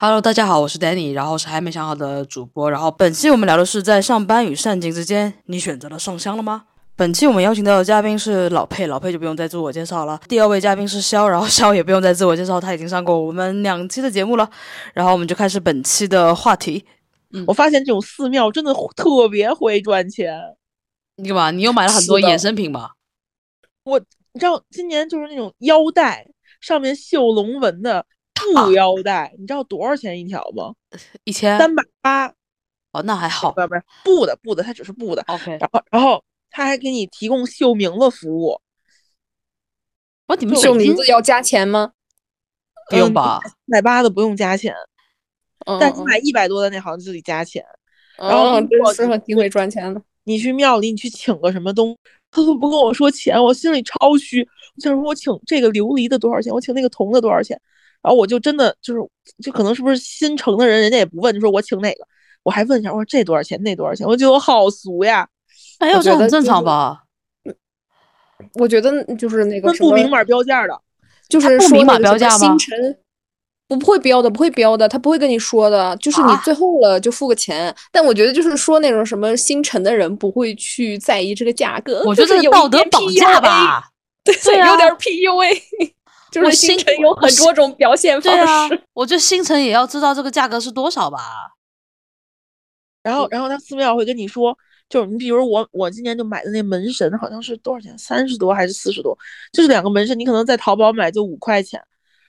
Hello，大家好，我是 Danny，然后是还没想好的主播。然后本期我们聊的是在上班与上进之间，你选择了上香了吗？本期我们邀请到的嘉宾是老佩，老佩就不用再自我介绍了。第二位嘉宾是肖，然后肖也不用再自我介绍，他已经上过我们两期的节目了。然后我们就开始本期的话题。嗯我发现这种寺庙真的特别会赚钱。你干嘛？你又买了很多衍生品吧？我你知道今年就是那种腰带上面绣龙纹的。布腰带，你知道多少钱一条吗？一千三百八。哦，那还好。不不是布的，布的，它只是布的。OK。然后，然后他还给你提供绣名字服务。我你们绣名字要加钱吗？不用吧，三百八的不用加钱。但你买一百多的那好像就得加钱。然后真适合机会赚钱的。你去庙里，你去请个什么东，他都不跟我说钱，我心里超虚。我想说，我请这个琉璃的多少钱？我请那个铜的多少钱？然后我就真的就是，就可能是不是新城的人，人家也不问，就说我请哪个，我还问一下，我说这多少钱，那多少钱？我觉得我好俗呀。哎呦，这很正常吧？我觉得就是那个不明码标价的，就是不明码标价吗？星辰不不会标的，不会标的，他不会跟你说的，就是你最后了就付个钱。但我觉得就是说那种什么星辰的人不会去在意这个价格，我觉得有道德绑架吧？对，有点 PUA。就是星辰有很多种表现方式，我觉得星辰也要知道这个价格是多少吧。然后，然后他寺庙会跟你说，就是你比如我，我今年就买的那门神好像是多少钱，三十多还是四十多？就是两个门神，你可能在淘宝买就五块钱，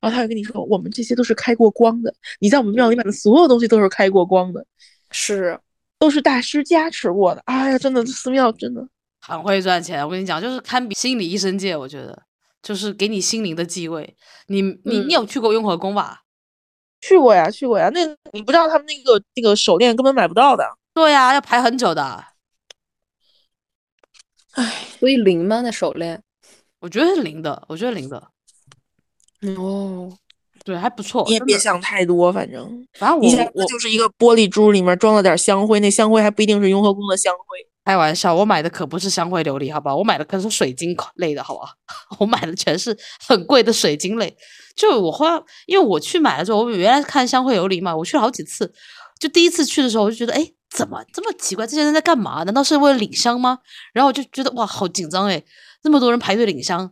然后他会跟你说，我们这些都是开过光的，你在我们庙里买的所有东西都是开过光的，是都是大师加持过的。哎呀，真的寺庙真的很会赚钱，我跟你讲，就是堪比心理医生界，我觉得。就是给你心灵的继位，你你你有去过雍和宫吧？去过呀，去过呀。那你不知道他们那个那个手链根本买不到的。对呀，要排很久的。唉，所以灵吗？那手链？我觉得是灵的，我觉得灵的。哦，对，还不错。你也别想太多，反正反正我我就是一个玻璃珠，里面装了点香灰，那香灰还不一定是雍和宫的香灰。开玩笑，我买的可不是香灰琉璃，好吧？我买的可是水晶类的，好吧？我买的全是很贵的水晶类。就我花，因为我去买了之后，我原来看香灰琉璃嘛，我去了好几次。就第一次去的时候，我就觉得，哎，怎么这么奇怪？这些人在干嘛？难道是为了领香吗？然后我就觉得，哇，好紧张哎，那么多人排队领香。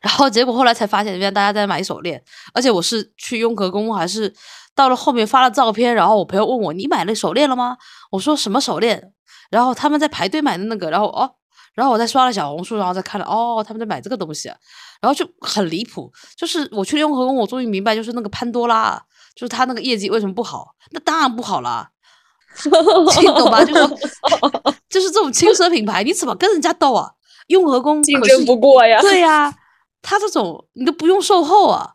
然后结果后来才发现，原来大家在买手链。而且我是去雍和宫，还是到了后面发了照片，然后我朋友问我，你买了手链了吗？我说什么手链？然后他们在排队买的那个，然后哦，然后我在刷了小红书，然后再看了哦，他们在买这个东西，然后就很离谱。就是我去雍和宫，我终于明白，就是那个潘多拉，就是他那个业绩为什么不好？那当然不好啦，你懂吧？就是 就是这种轻奢品牌，你怎么跟人家斗啊？雍和宫竞争不过呀。对呀，他这种你都不用售后啊。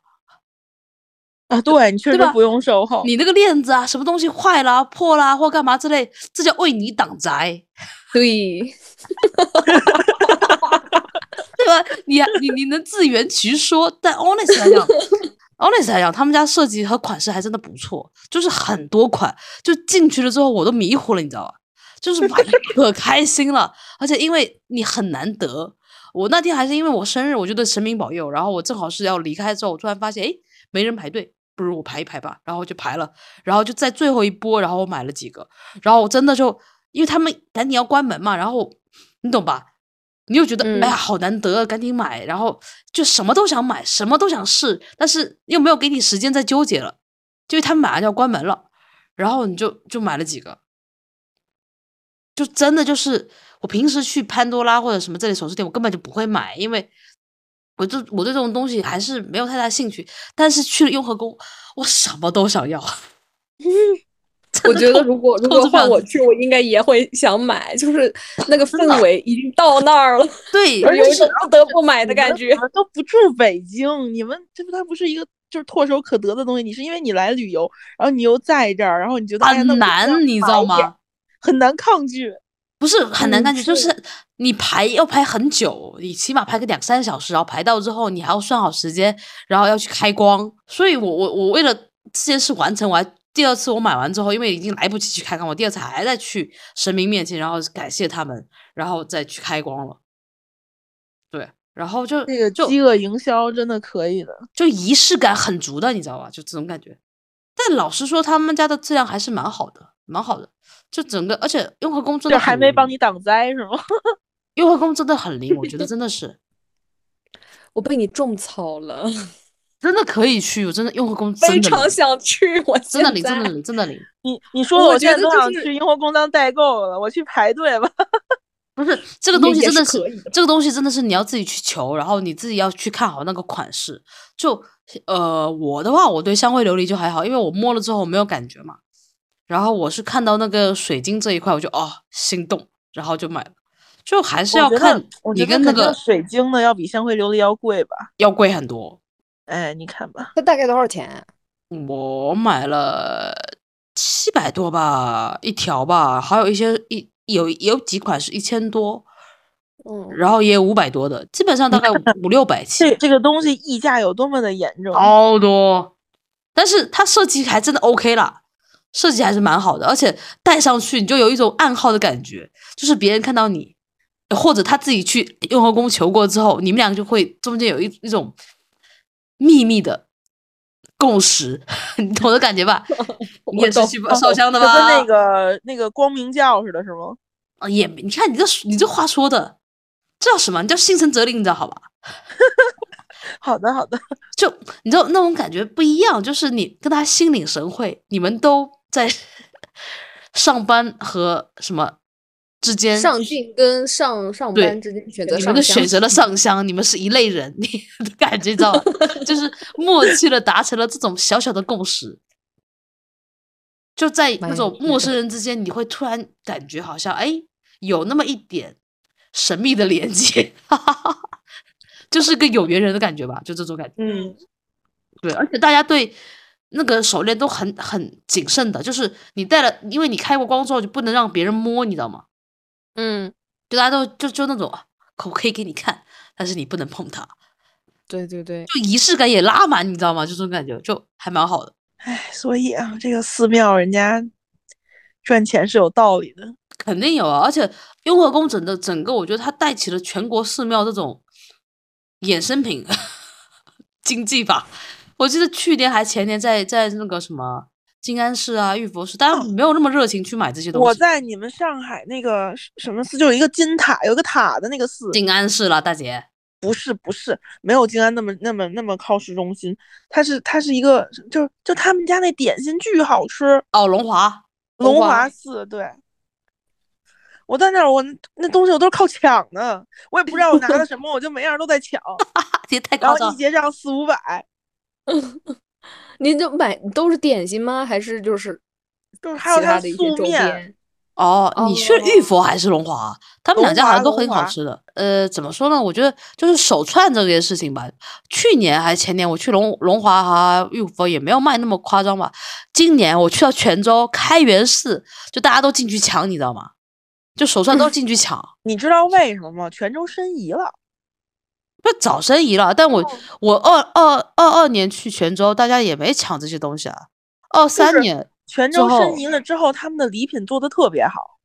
啊，对你确实不用售后，你那个链子啊，什么东西坏了、破了或干嘛之类，这叫为你挡灾。对，对吧？你你你能自圆其说，但 honest 来讲，honest 来讲，他们家设计和款式还真的不错，就是很多款，就进去了之后我都迷糊了，你知道吧？就是买可 开心了，而且因为你很难得，我那天还是因为我生日，我觉得神明保佑，然后我正好是要离开之后，我突然发现，哎，没人排队。不如我排一排吧，然后就排了，然后就在最后一波，然后我买了几个，然后我真的就因为他们赶紧要关门嘛，然后你懂吧？你又觉得哎呀好难得，赶紧买，然后就什么都想买，什么都想试，但是又没有给你时间再纠结了，就他们马上就要关门了，然后你就就买了几个，就真的就是我平时去潘多拉或者什么这类首饰店，我根本就不会买，因为。我就我对这种东西还是没有太大兴趣，但是去了雍和宫，我什么都想要。我觉得如果如果换我去，我应该也会想买，就是那个氛围已经到那儿了，对，有一种不得不买的感觉。都不住北京，你们这不它不是一个就是唾手可得的东西，你是因为你来旅游，然后你又在这儿，然后你觉得很难，你知道吗？很难抗拒。不是很难抗拒，就是你排要排很久，你起码排个两三小时，然后排到之后你还要算好时间，然后要去开光。所以我我我为了这件事完成，我还第二次我买完之后，因为已经来不及去开光，我第二次还在去神明面前，然后感谢他们，然后再去开光了。对，然后就那个饥饿营销真的可以的，就仪式感很足的，你知道吧？就这种感觉。但但老实说，他们家的质量还是蛮好的，蛮好的。就整个，而且雍和宫真的还没帮你挡灾是吗？雍和宫真的很灵，我觉得 真的是。我被你种草了，真的可以去，我真的雍和宫非常想去，我真的灵，真的灵，真的灵。你你说我现在都想去雍和宫当代购了，我去排队吧。不是这个东西真的是，这个东西真的是你要自己去求，然后你自己要去看好那个款式。就呃，我的话，我对香灰琉璃就还好，因为我摸了之后没有感觉嘛。然后我是看到那个水晶这一块，我就哦心动，然后就买了。就还是要看你跟那个水晶的要比香灰琉璃要贵吧？要贵很多。哎，你看吧，它大概多少钱？我买了七百多吧，一条吧，还有一些一有有几款是一千多，嗯，然后也有五百多的，基本上大概五六百起。这这个东西溢价有多么的严重？好多，但是它设计还真的 OK 了。设计还是蛮好的，而且戴上去你就有一种暗号的感觉，就是别人看到你，或者他自己去雍和宫求过之后，你们俩就会中间有一一种秘密的共识，你懂的感觉吧？你也是去烧香的吧？跟那个那个光明教似的，是吗？啊，也你看你这你这话说的，这叫什么？你叫心诚则灵，你知道好吧？好的好的，就你知道那种感觉不一样，就是你跟他心领神会，你们都。在上班和什么之间，上进跟上上班之间选择，你们选择了上香，你们是一类人，你的感觉知道，就是默契的达成了这种小小的共识，就在那种陌生人之间，你会突然感觉好像哎，有那么一点神秘的连接，就是个有缘人的感觉吧，就这种感觉，嗯，对，而且大家对。那个手链都很很谨慎的，就是你戴了，因为你开过光之后就不能让别人摸，你知道吗？嗯，就大家都就就那种，可可以给你看，但是你不能碰它。对对对，就仪式感也拉满，你知道吗？就这种感觉，就还蛮好的。哎，所以啊，这个寺庙人家赚钱是有道理的，肯定有啊。而且雍和宫整的整个，我觉得它带起了全国寺庙这种衍生品 经济吧。我记得去年还前年在在那个什么静安寺啊、玉佛寺，大家没有那么热情去买这些东西。我在你们上海那个什么寺，就有一个金塔，有一个塔的那个寺。静安寺了，大姐。不是不是，没有静安那么那么那么靠市中心。它是它是一个，就就他们家那点心巨好吃。哦，龙华龙华寺，对。我在那儿，我那东西我都是靠抢的，我也不知道我拿了什么，我就每样都在抢。也太然后一结账四五百。您就买都是点心吗？还是就是就是还有他的一些周边？哦，你去玉佛还是龙华？他们两家好像都很好吃的。呃，怎么说呢？我觉得就是手串这件事情吧。去年还是前年，我去龙龙华和玉佛也没有卖那么夸张吧。今年我去到泉州开元寺，就大家都进去抢，你知道吗？就手串都进去抢。你知道为什么吗？泉州申遗了。不早申遗了，但我我二二二二年去泉州，大家也没抢这些东西啊。二三年泉州申遗了之后，他们的礼品做的特别好。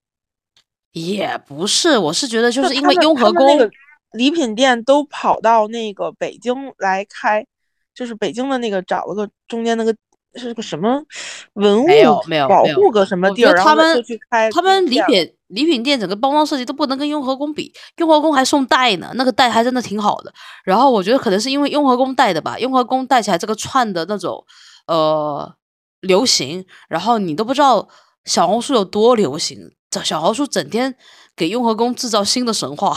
也不是，我是觉得就是因为雍和宫礼品店都跑到那个北京来开，就是北京的那个找了个中间那个是个什么文物没有没有保护个什么地儿，他们去开他们礼品。礼品店整个包装设计都不能跟雍和宫比，雍和宫还送带呢，那个带还真的挺好的。然后我觉得可能是因为雍和宫带的吧，雍和宫带起来这个串的那种呃流行，然后你都不知道小红书有多流行，这小红书整天给雍和宫制造新的神话。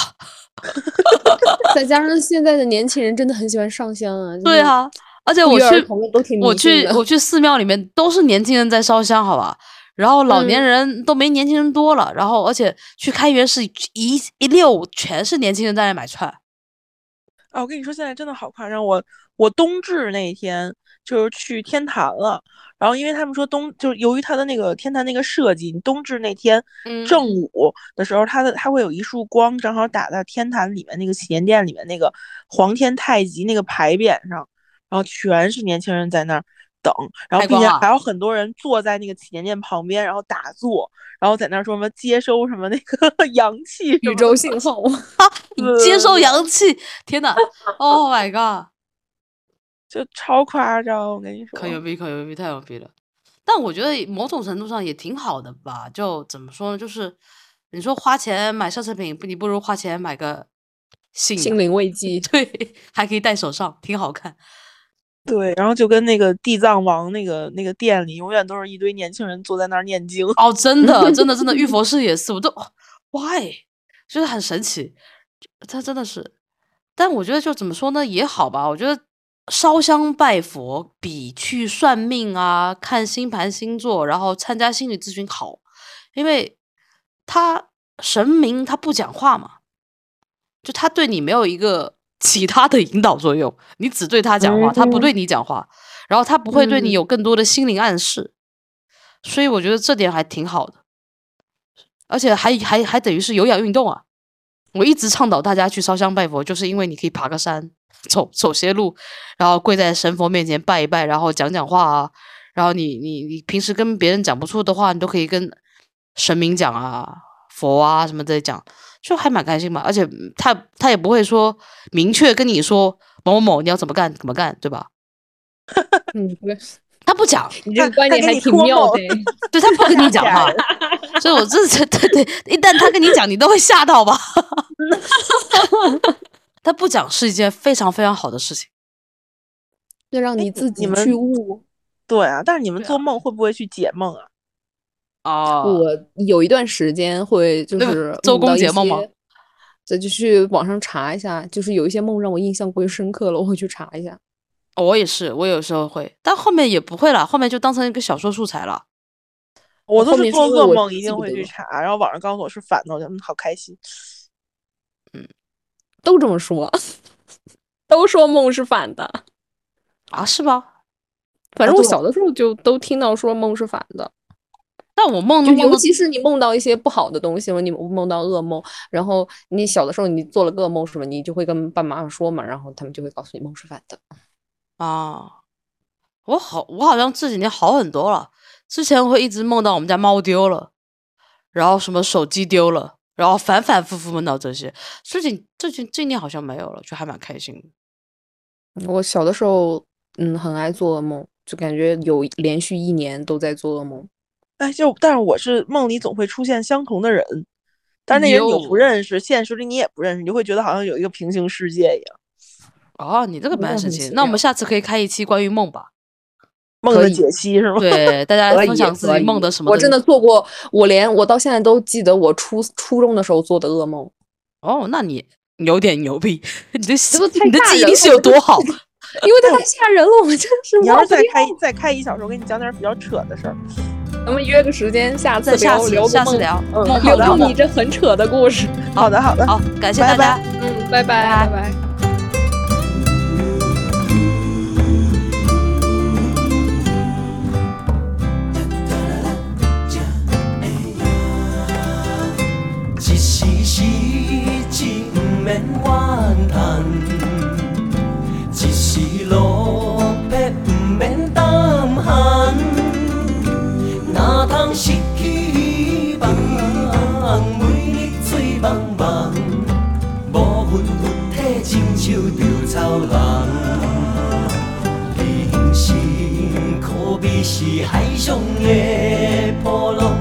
再加上现在的年轻人真的很喜欢上香啊，对啊，而且我去我去我去寺庙里面都是年轻人在烧香，好吧。然后老年人都没年轻人多了，然后而且去开元寺一一溜全是年轻人在那买串。啊，我跟你说，现在真的好夸张。我我冬至那天就是去天坛了，然后因为他们说冬就是由于它的那个天坛那个设计，你冬至那天正午的时候，它的它会有一束光正好打在天坛里面那个祈年殿里面那个皇天太极那个牌匾上，然后全是年轻人在那儿。等，然后并且还有很多人坐在那个祈年殿旁边，然后打坐，然后在那儿说什么接收什么那个 阳气、宇宙信号 接收阳气，天哪！Oh my god，就超夸张，我跟你说，可牛逼，可牛逼，太牛逼了！但我觉得某种程度上也挺好的吧。就怎么说呢？就是你说花钱买奢侈品，你不如花钱买个心心灵慰藉，对，还可以戴手上，挺好看。对，然后就跟那个地藏王那个那个店里，永远都是一堆年轻人坐在那儿念经。哦，真的，真的，真的，玉佛寺也是，我都 why，就是很神奇，他真的是。但我觉得就怎么说呢，也好吧。我觉得烧香拜佛比去算命啊、看星盘星座，然后参加心理咨询好，因为他神明他不讲话嘛，就他对你没有一个。其他的引导作用，你只对他讲话，他不对你讲话，然后他不会对你有更多的心灵暗示，所以我觉得这点还挺好的，而且还还还等于是有氧运动啊！我一直倡导大家去烧香拜佛，就是因为你可以爬个山，走走些路，然后跪在神佛面前拜一拜，然后讲讲话啊，然后你你你平时跟别人讲不出的话，你都可以跟神明讲啊，佛啊什么的讲。就还蛮开心嘛，而且他他也不会说明确跟你说某某某你要怎么干怎么干，对吧？嗯，他不讲，你这个观点还挺妙的，对他不跟你讲话，所以我这这对对，一旦他跟你讲，你都会吓到吧？他不讲是一件非常非常好的事情，要让你自己去悟。对啊，但是你们做梦会不会去解梦啊？哦，我有一段时间会就是周公解梦吗？再就去网上查一下，就是有一些梦让我印象过于深刻了，我会去查一下。我也是，我有时候会，但后面也不会了，后面就当成一个小说素材了。我都是做噩梦一定会去查，然后网上告诉我是反的，我觉得好开心。嗯，都这么说，都说梦是反的啊？是吧？反正我小的时候就都听到说梦是反的。但我梦，尤其是你梦到一些不好的东西嘛，你梦到噩梦，然后你小的时候你做了噩梦什么，你就会跟爸妈说嘛，然后他们就会告诉你梦是反的。啊，我好，我好像这几年好很多了。之前会一直梦到我们家猫丢了，然后什么手机丢了，然后反反复复梦到这些。最近最近这年好像没有了，就还蛮开心的。我小的时候，嗯，很爱做噩梦，就感觉有连续一年都在做噩梦。哎，就但是我是梦里总会出现相同的人，但是那人你不认识，现实里你也不认识，你就会觉得好像有一个平行世界一样。哦，你这个蛮神奇。那我们下次可以开一期关于梦吧，梦的解析是吗？对，大家分享自己梦的什么？我真的做过，我连我到现在都记得我初初中的时候做的噩梦。哦，那你有点牛逼，你的你的记忆力是有多好？因为太吓人了，我真是。你要是再开再开一小时，我给你讲点比较扯的事儿。咱们约个时间，下次聊聊下次聊，嗯，聊你这很扯的故事。好的，好的，好，感谢大家，嗯，拜拜，拜拜。一时时情免怨叹，一时路体，亲像稻草人。人生可比是海上的波浪，